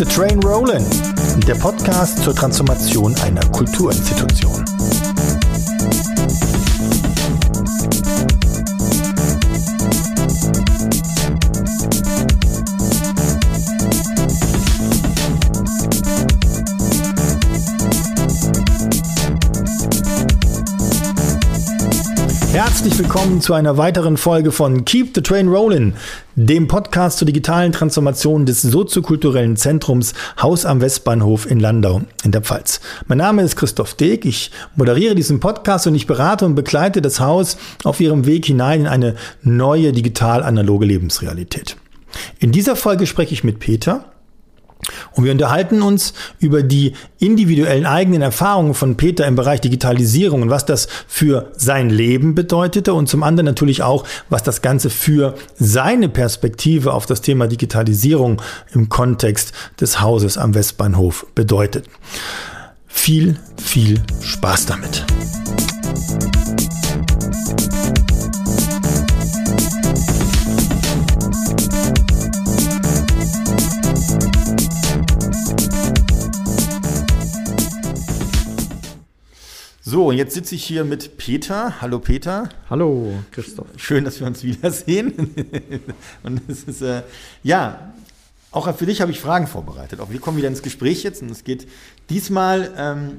the Train Rollin', der Podcast zur Transformation einer Kulturinstitution. Herzlich willkommen zu einer weiteren Folge von Keep the Train Rollin', dem Podcast zur digitalen Transformation des soziokulturellen Zentrums Haus am Westbahnhof in Landau in der Pfalz. Mein Name ist Christoph Deek, ich moderiere diesen Podcast und ich berate und begleite das Haus auf ihrem Weg hinein in eine neue digital-analoge Lebensrealität. In dieser Folge spreche ich mit Peter. Und wir unterhalten uns über die individuellen eigenen Erfahrungen von Peter im Bereich Digitalisierung und was das für sein Leben bedeutete und zum anderen natürlich auch, was das Ganze für seine Perspektive auf das Thema Digitalisierung im Kontext des Hauses am Westbahnhof bedeutet. Viel, viel Spaß damit. So, und jetzt sitze ich hier mit Peter. Hallo Peter. Hallo Christoph. Schön, dass wir uns wiedersehen. und es ist, äh, ja, auch für dich habe ich Fragen vorbereitet. Auch wir kommen wieder ins Gespräch jetzt und es geht diesmal ähm,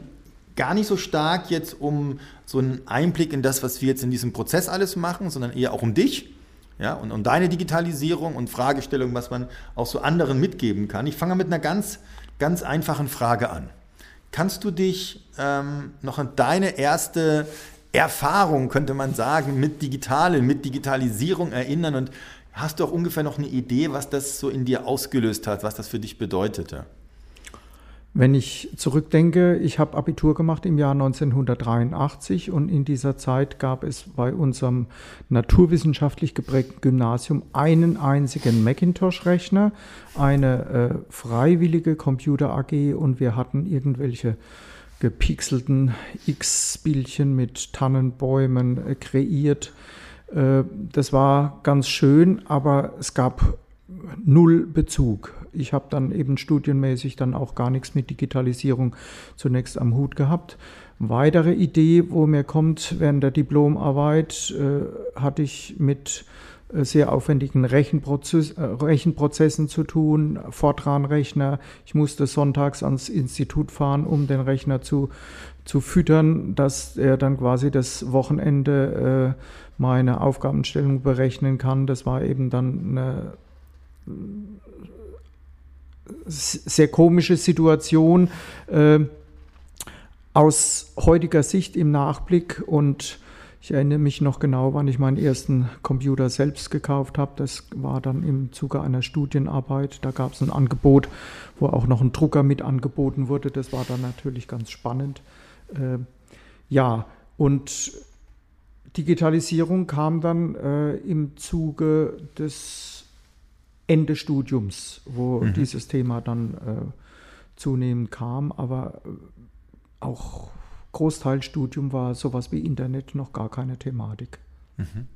gar nicht so stark jetzt um so einen Einblick in das, was wir jetzt in diesem Prozess alles machen, sondern eher auch um dich. Ja, und um deine Digitalisierung und Fragestellung, was man auch so anderen mitgeben kann. Ich fange mit einer ganz, ganz einfachen Frage an. Kannst du dich ähm, noch an deine erste Erfahrung, könnte man sagen, mit Digitalen, mit Digitalisierung erinnern? Und hast du auch ungefähr noch eine Idee, was das so in dir ausgelöst hat, was das für dich bedeutete? Wenn ich zurückdenke, ich habe Abitur gemacht im Jahr 1983 und in dieser Zeit gab es bei unserem naturwissenschaftlich geprägten Gymnasium einen einzigen Macintosh-Rechner, eine äh, freiwillige Computer AG und wir hatten irgendwelche gepixelten X-Bildchen mit Tannenbäumen äh, kreiert. Äh, das war ganz schön, aber es gab null Bezug ich habe dann eben studienmäßig dann auch gar nichts mit Digitalisierung zunächst am Hut gehabt. Weitere Idee, wo mir kommt während der Diplomarbeit, äh, hatte ich mit äh, sehr aufwendigen Rechenprozess, äh, Rechenprozessen zu tun, Fortran-Rechner. Ich musste sonntags ans Institut fahren, um den Rechner zu, zu füttern, dass er dann quasi das Wochenende äh, meine Aufgabenstellung berechnen kann. Das war eben dann eine sehr komische Situation äh, aus heutiger Sicht im Nachblick und ich erinnere mich noch genau, wann ich meinen ersten Computer selbst gekauft habe. Das war dann im Zuge einer Studienarbeit. Da gab es ein Angebot, wo auch noch ein Drucker mit angeboten wurde. Das war dann natürlich ganz spannend. Äh, ja, und Digitalisierung kam dann äh, im Zuge des Ende Studiums, wo mhm. dieses Thema dann äh, zunehmend kam. Aber äh, auch Großteilstudium war sowas wie Internet noch gar keine Thematik. Mhm.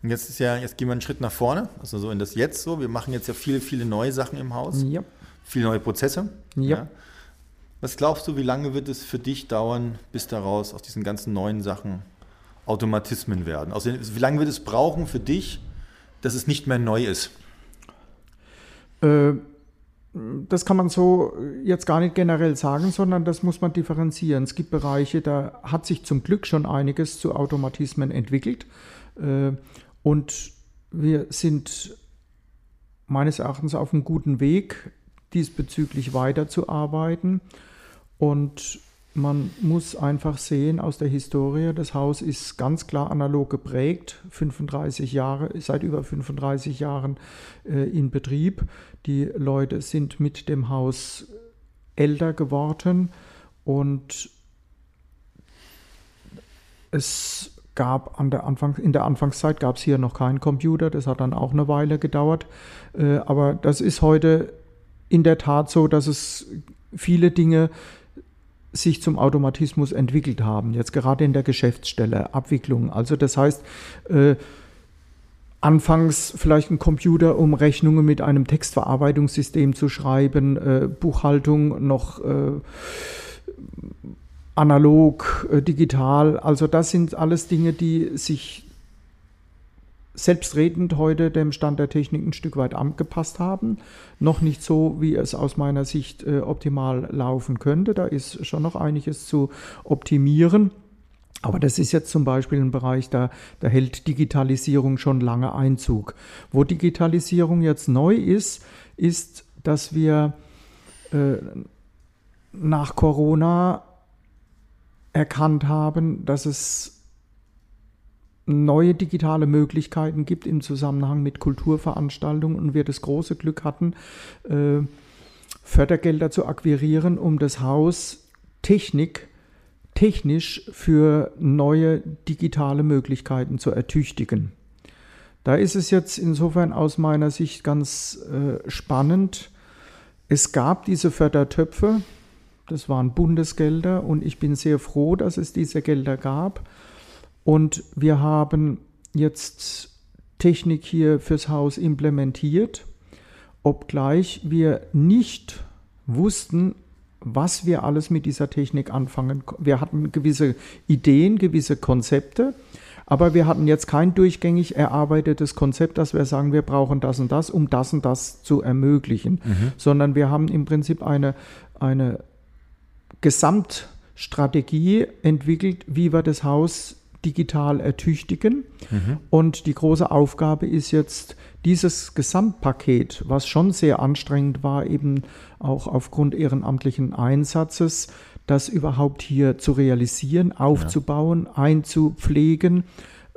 Und jetzt ist ja, jetzt gehen wir einen Schritt nach vorne, also so in das Jetzt so. Wir machen jetzt ja viele, viele neue Sachen im Haus. Ja. Viele neue Prozesse. Ja. ja. Was glaubst du, wie lange wird es für dich dauern, bis daraus aus diesen ganzen neuen Sachen Automatismen werden? Also wie lange wird es brauchen für dich, dass es nicht mehr neu ist? Äh, das kann man so jetzt gar nicht generell sagen, sondern das muss man differenzieren. Es gibt Bereiche, da hat sich zum Glück schon einiges zu Automatismen entwickelt. Äh, und wir sind meines Erachtens auf einem guten Weg, diesbezüglich weiterzuarbeiten. Und man muss einfach sehen aus der Historie, das Haus ist ganz klar analog geprägt, 35 Jahre, seit über 35 Jahren äh, in Betrieb. Die Leute sind mit dem Haus älter geworden und es gab an der Anfang, in der Anfangszeit gab es hier noch keinen Computer, das hat dann auch eine Weile gedauert. Äh, aber das ist heute in der Tat so, dass es viele Dinge sich zum Automatismus entwickelt haben, jetzt gerade in der Geschäftsstelle, Abwicklung. Also das heißt, äh, anfangs vielleicht ein Computer, um Rechnungen mit einem Textverarbeitungssystem zu schreiben, äh, Buchhaltung noch äh, analog, äh, digital. Also das sind alles Dinge, die sich selbstredend heute dem Stand der Technik ein Stück weit angepasst haben. Noch nicht so, wie es aus meiner Sicht äh, optimal laufen könnte. Da ist schon noch einiges zu optimieren. Aber das ist jetzt zum Beispiel ein Bereich, da, da hält Digitalisierung schon lange Einzug. Wo Digitalisierung jetzt neu ist, ist, dass wir äh, nach Corona erkannt haben, dass es neue digitale Möglichkeiten gibt im Zusammenhang mit Kulturveranstaltungen und wir das große Glück hatten, äh, Fördergelder zu akquirieren, um das Haus Technik technisch für neue digitale Möglichkeiten zu ertüchtigen. Da ist es jetzt insofern aus meiner Sicht ganz äh, spannend. Es gab diese Fördertöpfe, das waren Bundesgelder und ich bin sehr froh, dass es diese Gelder gab. Und wir haben jetzt Technik hier fürs Haus implementiert, obgleich wir nicht wussten, was wir alles mit dieser Technik anfangen. Wir hatten gewisse Ideen, gewisse Konzepte, aber wir hatten jetzt kein durchgängig erarbeitetes Konzept, dass wir sagen, wir brauchen das und das, um das und das zu ermöglichen, mhm. sondern wir haben im Prinzip eine, eine Gesamtstrategie entwickelt, wie wir das Haus digital ertüchtigen. Mhm. Und die große Aufgabe ist jetzt, dieses Gesamtpaket, was schon sehr anstrengend war, eben auch aufgrund ehrenamtlichen Einsatzes, das überhaupt hier zu realisieren, aufzubauen, ja. einzupflegen,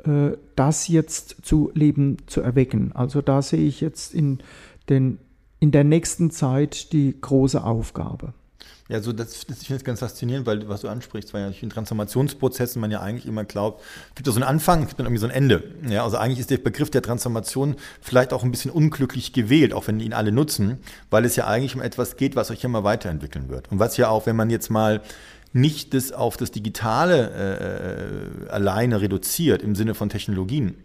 äh, das jetzt zu Leben zu erwecken. Also da sehe ich jetzt in, den, in der nächsten Zeit die große Aufgabe. Ja, so das, das ich finde es ganz faszinierend, weil was du ansprichst, weil ja in Transformationsprozessen man ja eigentlich immer glaubt, es gibt ja so einen Anfang, es gibt dann irgendwie so ein Ende. Ja, also eigentlich ist der Begriff der Transformation vielleicht auch ein bisschen unglücklich gewählt, auch wenn ihn alle nutzen, weil es ja eigentlich um etwas geht, was euch immer weiterentwickeln wird. Und was ja auch, wenn man jetzt mal nicht das auf das Digitale äh, äh alleine reduziert im Sinne von Technologien,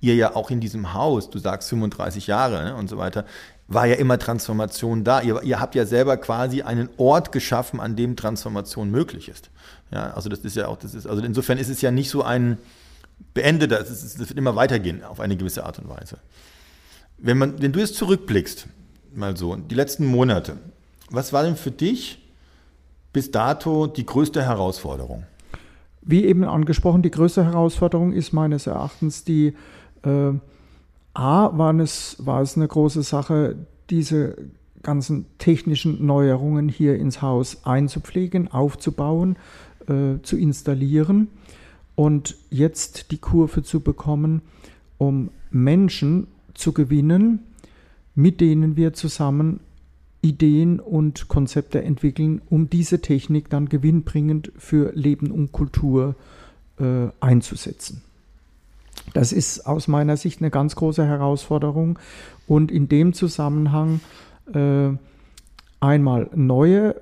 ihr ja auch in diesem Haus, du sagst 35 Jahre ne, und so weiter, war ja immer Transformation da. Ihr, ihr, habt ja selber quasi einen Ort geschaffen, an dem Transformation möglich ist. Ja, also das ist ja auch, das ist, also insofern ist es ja nicht so ein beendeter, es, ist, es wird immer weitergehen auf eine gewisse Art und Weise. Wenn, man, wenn du jetzt zurückblickst, mal so, die letzten Monate, was war denn für dich bis dato die größte Herausforderung? Wie eben angesprochen, die größte Herausforderung ist meines Erachtens die äh, A, war es, war es eine große Sache, diese ganzen technischen Neuerungen hier ins Haus einzupflegen, aufzubauen, äh, zu installieren und jetzt die Kurve zu bekommen, um Menschen zu gewinnen, mit denen wir zusammen Ideen und Konzepte entwickeln, um diese Technik dann gewinnbringend für Leben und Kultur äh, einzusetzen. Das ist aus meiner Sicht eine ganz große Herausforderung. Und in dem Zusammenhang äh, einmal neue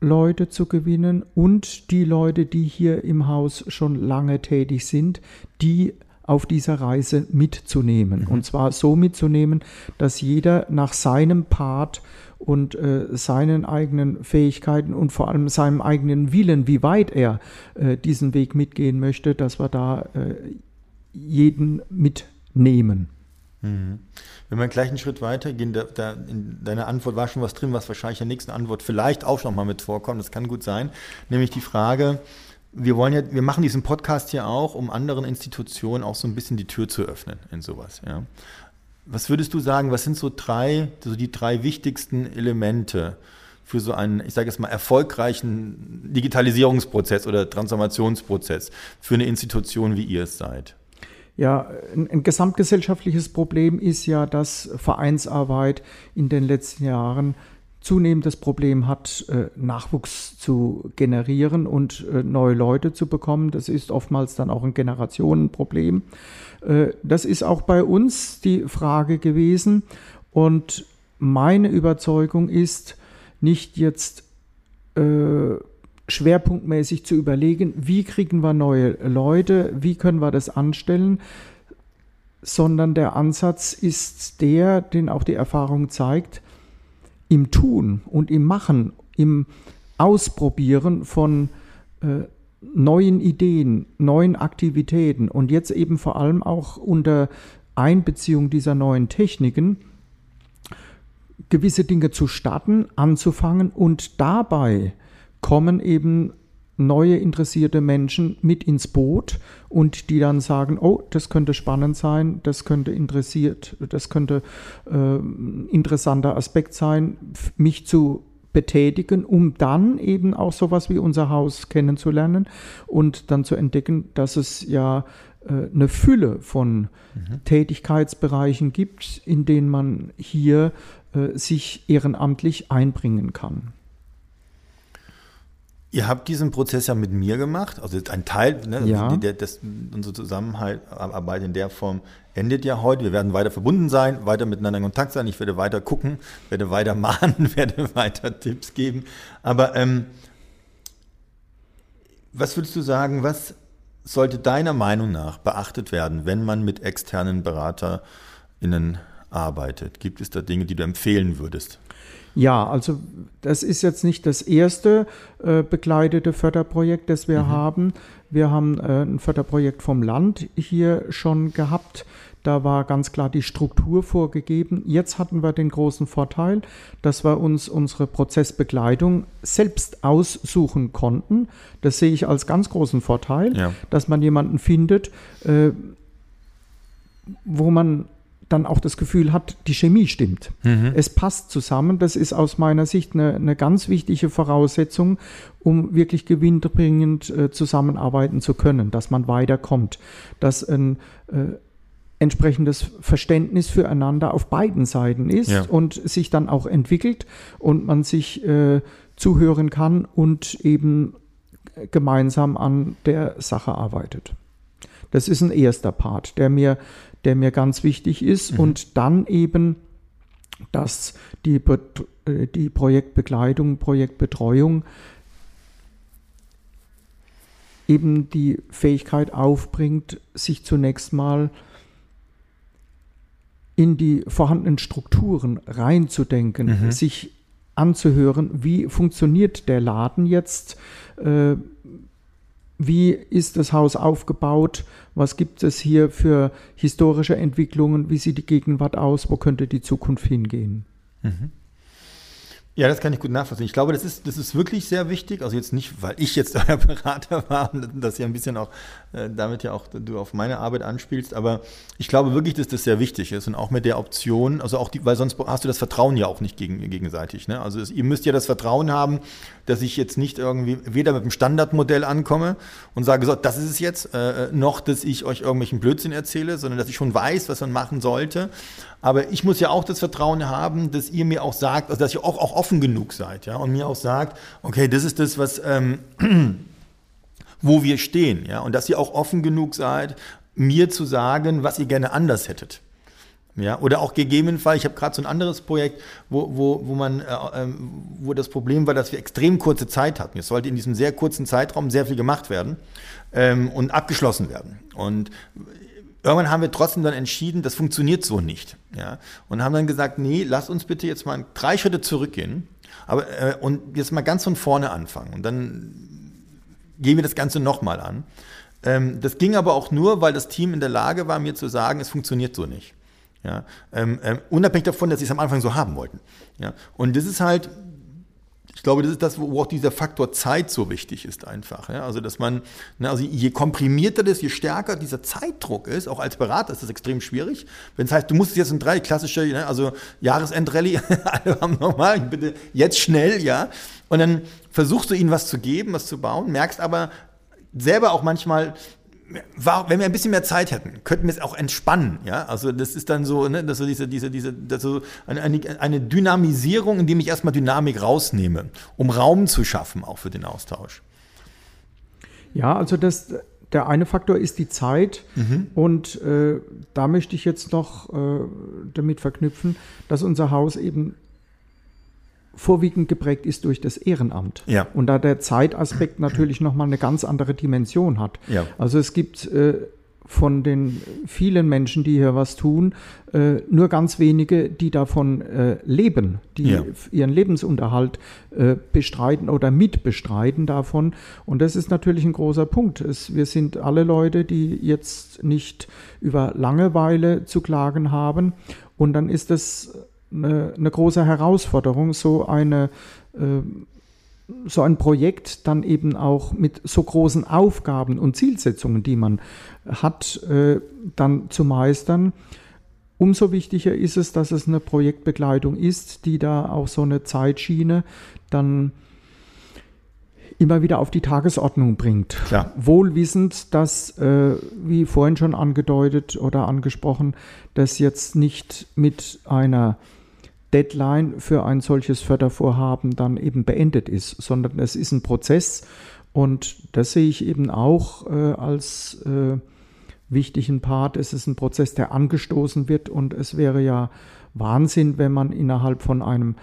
Leute zu gewinnen und die Leute, die hier im Haus schon lange tätig sind, die auf dieser Reise mitzunehmen. Mhm. Und zwar so mitzunehmen, dass jeder nach seinem Part und äh, seinen eigenen Fähigkeiten und vor allem seinem eigenen Willen, wie weit er äh, diesen Weg mitgehen möchte, dass wir da äh, jeden mitnehmen. Mhm. Wenn wir gleich einen Schritt weiter gehen, da, da, in deiner Antwort war schon was drin, was wahrscheinlich in der nächsten Antwort vielleicht auch noch mal mit vorkommt, das kann gut sein, nämlich die Frage, wir wollen ja, wir machen diesen Podcast hier auch, um anderen Institutionen auch so ein bisschen die Tür zu öffnen in sowas. Ja. Was würdest du sagen, was sind so drei, so die drei wichtigsten Elemente für so einen, ich sage jetzt mal, erfolgreichen Digitalisierungsprozess oder Transformationsprozess für eine Institution, wie ihr es seid? Ja, ein, ein, gesamtgesellschaftliches Problem ist ja, dass Vereinsarbeit in den letzten Jahren zunehmend das Problem hat, äh, Nachwuchs zu generieren und äh, neue Leute zu bekommen. Das ist oftmals dann auch ein Generationenproblem. Äh, das ist auch bei uns die Frage gewesen. Und meine Überzeugung ist, nicht jetzt schwerpunktmäßig zu überlegen, wie kriegen wir neue Leute, wie können wir das anstellen, sondern der Ansatz ist der, den auch die Erfahrung zeigt, im Tun und im Machen, im Ausprobieren von äh, neuen Ideen, neuen Aktivitäten und jetzt eben vor allem auch unter Einbeziehung dieser neuen Techniken gewisse Dinge zu starten, anzufangen und dabei kommen eben neue interessierte Menschen mit ins Boot und die dann sagen, oh, das könnte spannend sein, das könnte interessiert, das könnte äh, interessanter Aspekt sein, mich zu betätigen, um dann eben auch sowas wie unser Haus kennenzulernen und dann zu entdecken, dass es ja äh, eine Fülle von mhm. Tätigkeitsbereichen gibt, in denen man hier äh, sich ehrenamtlich einbringen kann. Ihr habt diesen Prozess ja mit mir gemacht, also ein Teil, ne, ja. der, das, unsere Zusammenarbeit in der Form endet ja heute. Wir werden weiter verbunden sein, weiter miteinander in Kontakt sein. Ich werde weiter gucken, werde weiter mahnen, werde weiter Tipps geben. Aber ähm, was würdest du sagen, was sollte deiner Meinung nach beachtet werden, wenn man mit externen BeraterInnen arbeitet? Gibt es da Dinge, die du empfehlen würdest? Ja, also das ist jetzt nicht das erste äh, begleitete Förderprojekt, das wir mhm. haben. Wir haben äh, ein Förderprojekt vom Land hier schon gehabt. Da war ganz klar die Struktur vorgegeben. Jetzt hatten wir den großen Vorteil, dass wir uns unsere Prozessbegleitung selbst aussuchen konnten. Das sehe ich als ganz großen Vorteil, ja. dass man jemanden findet, äh, wo man dann auch das Gefühl hat, die Chemie stimmt. Mhm. Es passt zusammen. Das ist aus meiner Sicht eine, eine ganz wichtige Voraussetzung, um wirklich gewinnbringend äh, zusammenarbeiten zu können, dass man weiterkommt, dass ein äh, entsprechendes Verständnis füreinander auf beiden Seiten ist ja. und sich dann auch entwickelt und man sich äh, zuhören kann und eben gemeinsam an der Sache arbeitet. Das ist ein erster Part, der mir der mir ganz wichtig ist. Mhm. Und dann eben, dass die, äh, die Projektbegleitung, Projektbetreuung eben die Fähigkeit aufbringt, sich zunächst mal in die vorhandenen Strukturen reinzudenken, mhm. sich anzuhören, wie funktioniert der Laden jetzt, äh, wie ist das Haus aufgebaut, was gibt es hier für historische Entwicklungen, wie sieht die Gegenwart aus, wo könnte die Zukunft hingehen. Mhm. Ja, das kann ich gut nachvollziehen. Ich glaube, das ist, das ist wirklich sehr wichtig. Also jetzt nicht, weil ich jetzt euer Berater war und das ja ein bisschen auch, äh, damit ja auch du auf meine Arbeit anspielst, aber ich glaube wirklich, dass das sehr wichtig ist und auch mit der Option, also auch die, weil sonst hast du das Vertrauen ja auch nicht gegen, gegenseitig. Ne? Also es, ihr müsst ja das Vertrauen haben, dass ich jetzt nicht irgendwie weder mit dem Standardmodell ankomme und sage, so, das ist es jetzt, äh, noch, dass ich euch irgendwelchen Blödsinn erzähle, sondern dass ich schon weiß, was man machen sollte. Aber ich muss ja auch das Vertrauen haben, dass ihr mir auch sagt, also dass ihr auch, auch offen genug seid, ja, und mir auch sagt, okay, das ist das, was, ähm, wo wir stehen, ja, und dass ihr auch offen genug seid, mir zu sagen, was ihr gerne anders hättet. Ja, oder auch gegebenenfalls, ich habe gerade so ein anderes Projekt, wo, wo, wo man, äh, ähm, wo das Problem war, dass wir extrem kurze Zeit hatten. Es sollte in diesem sehr kurzen Zeitraum sehr viel gemacht werden ähm, und abgeschlossen werden. Und irgendwann haben wir trotzdem dann entschieden, das funktioniert so nicht. Ja? Und haben dann gesagt, nee, lass uns bitte jetzt mal drei Schritte zurückgehen aber, äh, und jetzt mal ganz von vorne anfangen. Und dann gehen wir das Ganze nochmal an. Ähm, das ging aber auch nur, weil das Team in der Lage war, mir zu sagen, es funktioniert so nicht. Ja? Ähm, ähm, unabhängig davon, dass sie es am Anfang so haben wollten. Ja? Und das ist halt, ich glaube, das ist das, wo auch dieser Faktor Zeit so wichtig ist einfach. Ja? Also, dass man, ne, also je komprimierter das, je stärker dieser Zeitdruck ist, auch als Berater ist das extrem schwierig. Wenn es heißt, du musst jetzt in drei klassische, ne, also Jahresendrallye, alle haben nochmal, bitte jetzt schnell, ja. Und dann versuchst du ihnen was zu geben, was zu bauen, merkst aber selber auch manchmal, wenn wir ein bisschen mehr Zeit hätten, könnten wir es auch entspannen. Ja? Also das ist dann so, ne, dass so diese, diese, diese, dass so eine, eine Dynamisierung, indem ich erstmal Dynamik rausnehme, um Raum zu schaffen, auch für den Austausch. Ja, also das, der eine Faktor ist die Zeit mhm. und äh, da möchte ich jetzt noch äh, damit verknüpfen, dass unser Haus eben vorwiegend geprägt ist durch das Ehrenamt. Ja. Und da der Zeitaspekt natürlich nochmal eine ganz andere Dimension hat. Ja. Also es gibt äh, von den vielen Menschen, die hier was tun, äh, nur ganz wenige, die davon äh, leben, die ja. ihren Lebensunterhalt äh, bestreiten oder mitbestreiten davon. Und das ist natürlich ein großer Punkt. Es, wir sind alle Leute, die jetzt nicht über Langeweile zu klagen haben. Und dann ist das eine, eine große Herausforderung, so eine äh, so ein Projekt dann eben auch mit so großen Aufgaben und Zielsetzungen, die man hat, äh, dann zu meistern. Umso wichtiger ist es, dass es eine Projektbegleitung ist, die da auch so eine Zeitschiene dann immer wieder auf die Tagesordnung bringt. Klar. Wohlwissend, dass, äh, wie vorhin schon angedeutet oder angesprochen, das jetzt nicht mit einer Deadline für ein solches Fördervorhaben dann eben beendet ist, sondern es ist ein Prozess und das sehe ich eben auch äh, als äh, wichtigen Part. Es ist ein Prozess, der angestoßen wird und es wäre ja Wahnsinn, wenn man innerhalb von einem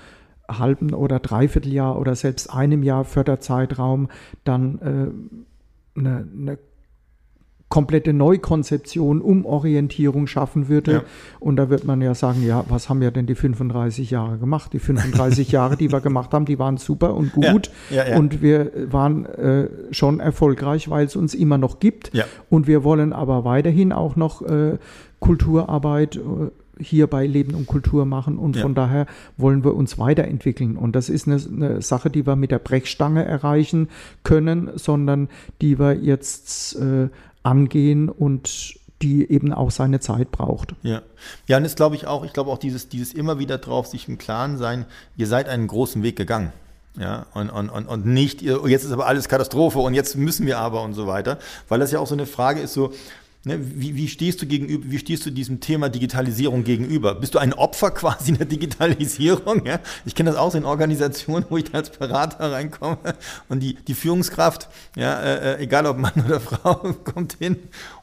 halben oder dreiviertel Jahr oder selbst einem Jahr Förderzeitraum dann äh, eine, eine komplette Neukonzeption, Umorientierung schaffen würde. Ja. Und da wird man ja sagen, ja, was haben wir denn die 35 Jahre gemacht? Die 35 Jahre, die wir gemacht haben, die waren super und gut. Ja. Ja, und wir waren äh, schon erfolgreich, weil es uns immer noch gibt. Und wir wollen aber weiterhin auch noch äh, Kulturarbeit äh, hier bei Leben und Kultur machen und ja. von daher wollen wir uns weiterentwickeln. Und das ist eine, eine, Sache, die wir mit der Brechstange erreichen können, sondern die wir jetzt äh, angehen und die eben auch seine Zeit braucht. Ja, ja, und das glaube ich auch, ich glaube auch dieses, dieses immer wieder drauf, sich im Klaren sein, ihr seid einen großen Weg gegangen. Ja, und, und, und, und nicht, jetzt ist aber alles Katastrophe und jetzt müssen wir aber und so weiter. Weil das ja auch so eine Frage ist, so, wie, wie, stehst du gegenüber, wie stehst du diesem Thema Digitalisierung gegenüber? Bist du ein Opfer quasi der Digitalisierung? Ja? Ich kenne das auch in Organisationen, wo ich als Berater reinkomme und die, die Führungskraft, ja, äh, äh egal ob Mann oder Frau, kommt hin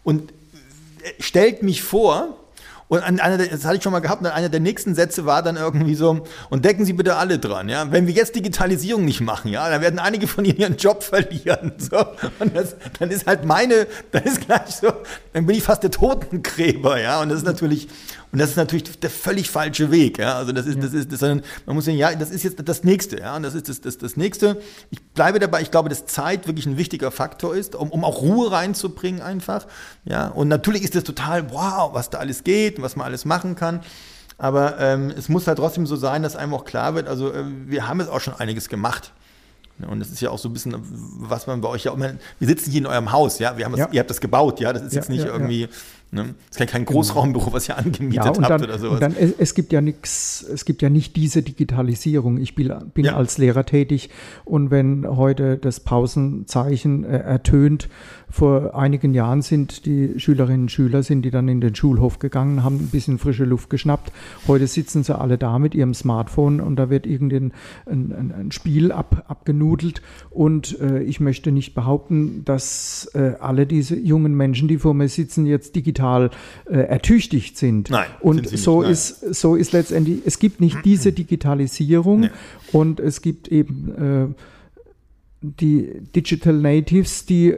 und äh, stellt mich vor, und einer der, das hatte ich schon mal gehabt, und einer der nächsten Sätze war dann irgendwie so, und decken Sie bitte alle dran, ja. Wenn wir jetzt Digitalisierung nicht machen, ja, dann werden einige von Ihnen ihren Job verlieren. So. Und das, dann ist halt meine, dann ist gleich so, dann bin ich fast der Totengräber, ja. Und das ist natürlich, und das ist natürlich der völlig falsche Weg. Ja? Also das ist, das ist, das, man muss sagen, ja, das ist jetzt das Nächste. Ja? Und das ist das, das, das Nächste. Ich bleibe dabei, ich glaube, dass Zeit wirklich ein wichtiger Faktor ist, um, um auch Ruhe reinzubringen einfach. Ja? Und natürlich ist das total, wow, was da alles geht und was man alles machen kann. Aber ähm, es muss halt trotzdem so sein, dass einem auch klar wird, also äh, wir haben jetzt auch schon einiges gemacht. Und das ist ja auch so ein bisschen, was man bei euch ja auch, wir sitzen hier in eurem Haus, ja, wir haben das, ja. ihr habt das gebaut, ja, das ist ja, jetzt nicht ja, irgendwie, Ne? Das ist kein. Großraumbüro, was ihr angemietet habt dann, oder sowas. Dann, es gibt ja nichts, es gibt ja nicht diese Digitalisierung. Ich bin, bin ja. als Lehrer tätig und wenn heute das Pausenzeichen äh, ertönt, vor einigen Jahren sind die Schülerinnen und Schüler, sind die dann in den Schulhof gegangen, haben ein bisschen frische Luft geschnappt. Heute sitzen sie alle da mit ihrem Smartphone und da wird irgendein ein, ein, ein Spiel ab, abgenudelt. Und äh, ich möchte nicht behaupten, dass äh, alle diese jungen Menschen, die vor mir sitzen, jetzt digital digital äh, ertüchtigt sind. Nein. Und sind so, nicht, ist, so ist letztendlich, es gibt nicht diese Digitalisierung nee. und es gibt eben äh, die Digital Natives, die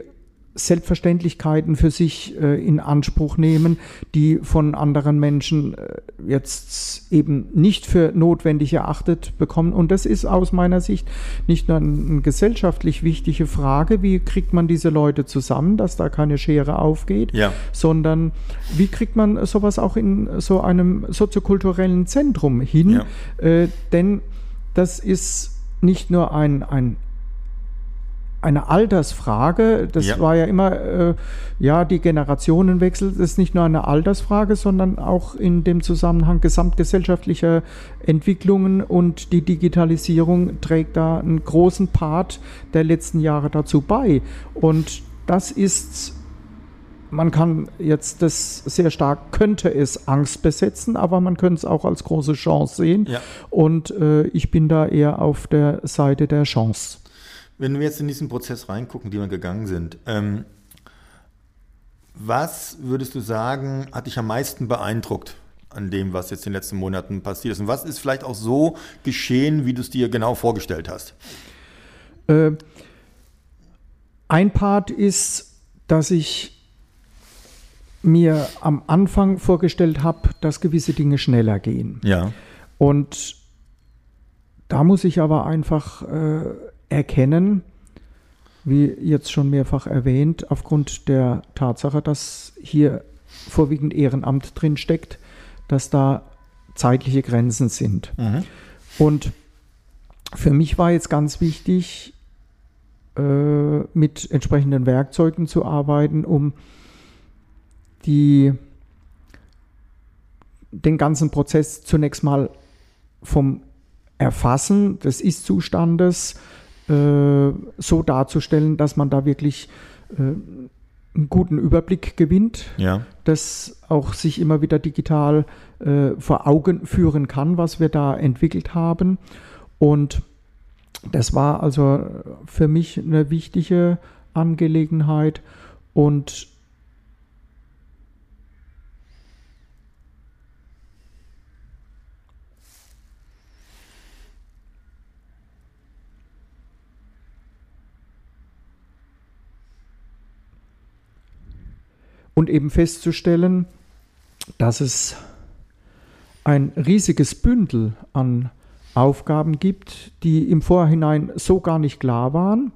Selbstverständlichkeiten für sich äh, in Anspruch nehmen, die von anderen Menschen äh, jetzt eben nicht für notwendig erachtet bekommen. Und das ist aus meiner Sicht nicht nur eine gesellschaftlich wichtige Frage, wie kriegt man diese Leute zusammen, dass da keine Schere aufgeht, ja. sondern wie kriegt man sowas auch in so einem soziokulturellen Zentrum hin. Ja. Äh, denn das ist nicht nur ein, ein eine Altersfrage. Das ja. war ja immer, äh, ja, die Generationenwechsel das ist nicht nur eine Altersfrage, sondern auch in dem Zusammenhang gesamtgesellschaftlicher Entwicklungen und die Digitalisierung trägt da einen großen Part der letzten Jahre dazu bei. Und das ist man kann jetzt das sehr stark, könnte es Angst besetzen, aber man könnte es auch als große Chance sehen. Ja. Und äh, ich bin da eher auf der Seite der Chance. Wenn wir jetzt in diesen Prozess reingucken, die wir gegangen sind, ähm, was würdest du sagen, hat dich am meisten beeindruckt an dem, was jetzt in den letzten Monaten passiert ist? Und was ist vielleicht auch so geschehen, wie du es dir genau vorgestellt hast? Äh, ein Part ist, dass ich mir am Anfang vorgestellt habe, dass gewisse Dinge schneller gehen. Ja. Und da muss ich aber einfach äh, erkennen, wie jetzt schon mehrfach erwähnt, aufgrund der Tatsache, dass hier vorwiegend Ehrenamt drin steckt, dass da zeitliche Grenzen sind. Mhm. Und für mich war jetzt ganz wichtig, äh, mit entsprechenden Werkzeugen zu arbeiten, um die, den ganzen Prozess zunächst mal vom Erfassen des Ist-Zustandes äh, so darzustellen, dass man da wirklich äh, einen guten Überblick gewinnt, Ja. das auch sich immer wieder digital äh, vor Augen führen kann, was wir da entwickelt haben. Und das war also für mich eine wichtige Angelegenheit. Und und eben festzustellen, dass es ein riesiges Bündel an Aufgaben gibt, die im Vorhinein so gar nicht klar waren,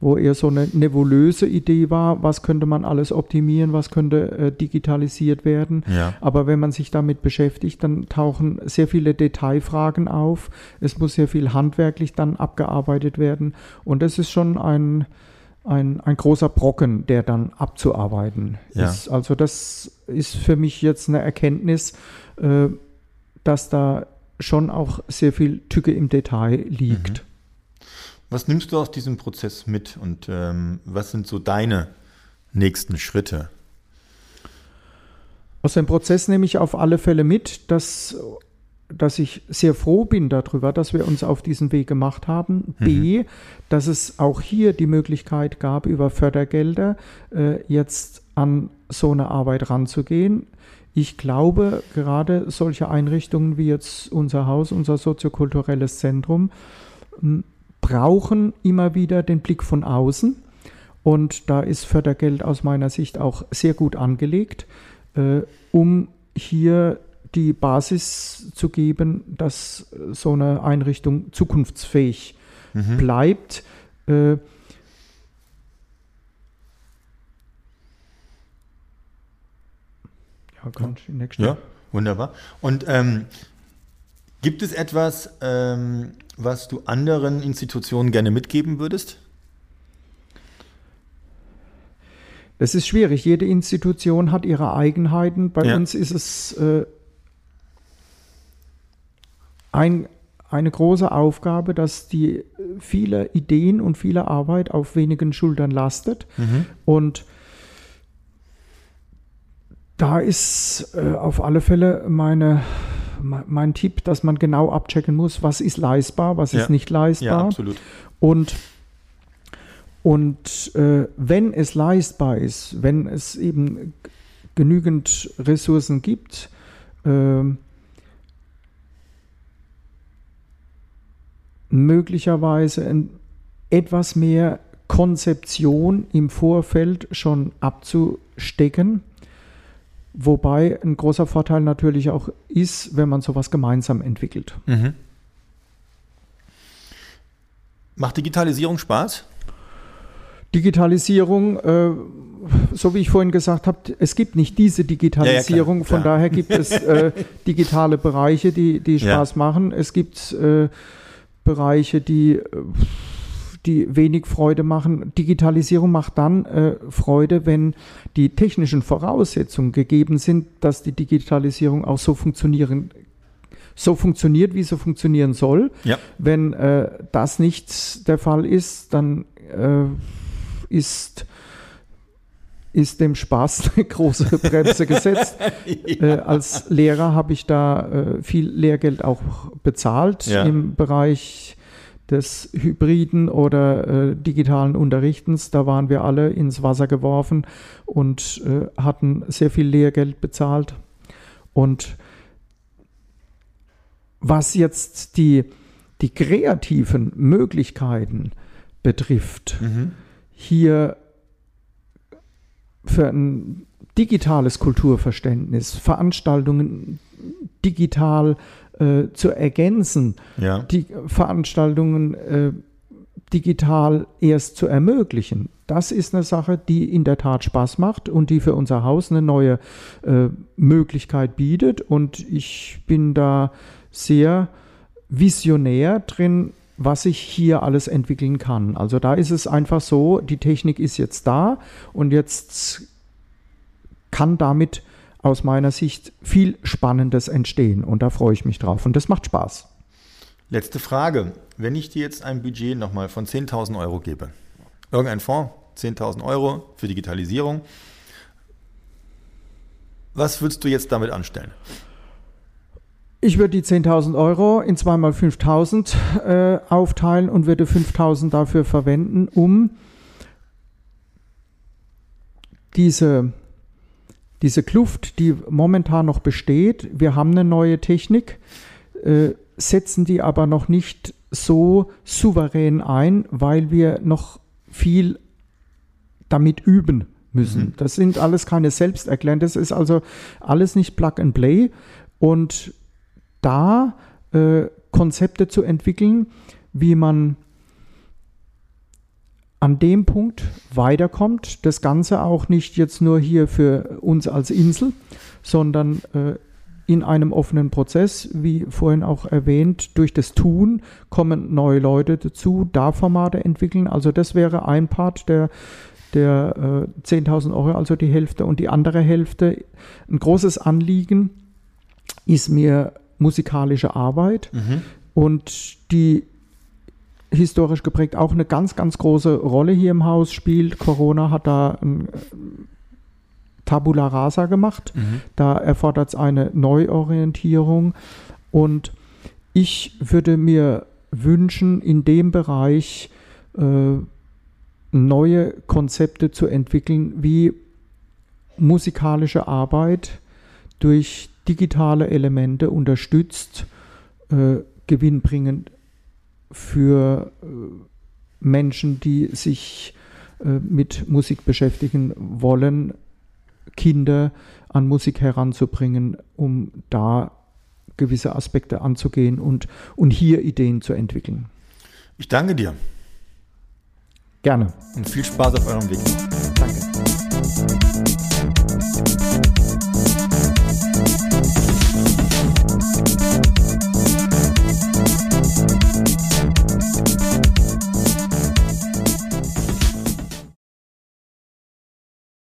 wo eher so eine nebulöse Idee war, was könnte man alles optimieren, was könnte äh, digitalisiert werden. Ja. Aber wenn man sich damit beschäftigt, dann tauchen sehr viele Detailfragen auf. Es muss sehr viel handwerklich dann abgearbeitet werden. Und das ist schon ein, ein, ein großer Brocken, der dann abzuarbeiten Ja. ist. Also das ist für mich jetzt eine Erkenntnis, äh, dass da schon auch sehr viel Tücke im Detail liegt. Was nimmst du aus diesem Prozess mit und ähm, was sind so deine nächsten Schritte? Aus dem Prozess nehme ich auf alle Fälle mit, dass, dass ich sehr froh bin darüber, dass wir uns auf diesen Weg gemacht haben. B, dass es auch hier die Möglichkeit gab, über Fördergelder äh, jetzt an so eine Arbeit ranzugehen. Ich glaube, gerade solche Einrichtungen wie jetzt unser Haus, unser soziokulturelles Zentrum, m, brauchen immer wieder den Blick von außen. Und da ist Fördergeld aus meiner Sicht auch sehr gut angelegt, äh, um hier die Basis zu geben, dass so eine Einrichtung zukunftsfähig bleibt. Äh, ja, kann ich nächste. Ja, wunderbar. Und ähm, gibt es etwas, ähm, was du anderen Institutionen gerne mitgeben würdest? Das ist schwierig. Jede Institution hat ihre Eigenheiten. Bei Ja. uns ist es äh, ein, eine große Aufgabe, dass die äh, viele Ideen und viele Arbeit auf wenigen Schultern lastet. Und da ist äh, auf alle Fälle meine, me- mein Tipp, dass man genau abchecken muss, was ist leistbar, was Ja. ist nicht leistbar. Ja, absolut. Und, und äh, wenn es leistbar ist, wenn es eben genügend Ressourcen gibt, ähm, möglicherweise etwas mehr Konzeption im Vorfeld schon abzustecken. Wobei ein großer Vorteil natürlich auch ist, wenn man sowas gemeinsam entwickelt. Mhm. Macht Digitalisierung Spaß? Digitalisierung, äh, so wie ich vorhin gesagt habe, es gibt nicht diese Digitalisierung, Ja, ja, klar, von klar. daher gibt es äh, digitale Bereiche, die, die Ja. Spaß machen. Es gibt äh, Bereiche, die, äh, die wenig Freude machen. Digitalisierung macht dann äh, Freude, wenn die technischen Voraussetzungen gegeben sind, dass die Digitalisierung auch so funktionieren so funktioniert, wie sie funktionieren soll. Ja. Wenn äh, das nicht der Fall ist, dann äh, ist, ist dem Spaß eine große Bremse gesetzt. äh, als Lehrer habe ich da äh, viel Lehrgeld auch bezahlt Ja. im Bereich des hybriden oder äh, digitalen Unterrichtens. Da waren wir alle ins Wasser geworfen und äh, hatten sehr viel Lehrgeld bezahlt. Und was jetzt die, die kreativen Möglichkeiten betrifft, Mhm. hier für einen digitales Kulturverständnis, Veranstaltungen digital äh, zu ergänzen, Ja. die Veranstaltungen äh, digital erst zu ermöglichen. Das ist eine Sache, die in der Tat Spaß macht und die für unser Haus eine neue äh, Möglichkeit bietet. Und ich bin da sehr visionär drin, was sich hier alles entwickeln kann. Also da ist es einfach so, die Technik ist jetzt da und jetzt kann damit aus meiner Sicht viel Spannendes entstehen. Und da freue ich mich drauf. Und das macht Spaß. Letzte Frage. Wenn ich dir jetzt ein Budget nochmal von 10.000 Euro gebe, irgendein Fonds, 10.000 Euro für Digitalisierung, was würdest du jetzt damit anstellen? Ich würde die 10.000 Euro in 2 mal 5.000 äh, aufteilen und würde 5.000 dafür verwenden, um diese, diese Kluft, die momentan noch besteht, wir haben eine neue Technik, äh, setzen die aber noch nicht so souverän ein, weil wir noch viel damit üben müssen. Das sind alles keine Selbsterklärungen, das ist also alles nicht Plug and Play und da äh, Konzepte zu entwickeln, wie man an dem Punkt weiterkommt. Das Ganze auch nicht jetzt nur hier für uns als Insel, sondern äh, in einem offenen Prozess, wie vorhin auch erwähnt, durch das Tun kommen neue Leute dazu, da Formate entwickeln. Also das wäre ein Part der, der äh, 10.000 Euro, also die Hälfte. Und die andere Hälfte, ein großes Anliegen ist mir musikalische Arbeit und die historisch geprägt auch eine ganz, ganz große Rolle hier im Haus spielt. Corona hat da ein äh, Tabula rasa gemacht. Da erfordert es eine Neuorientierung. Und ich würde mir wünschen, in dem Bereich äh, neue Konzepte zu entwickeln, wie musikalische Arbeit durch digitale Elemente unterstützt, äh, gewinnbringend für äh, Menschen, die sich äh, mit Musik beschäftigen wollen, Kinder an Musik heranzubringen, um da gewisse Aspekte anzugehen und, und hier Ideen zu entwickeln. Ich danke dir Gerne. und viel Spaß auf eurem Weg. Danke.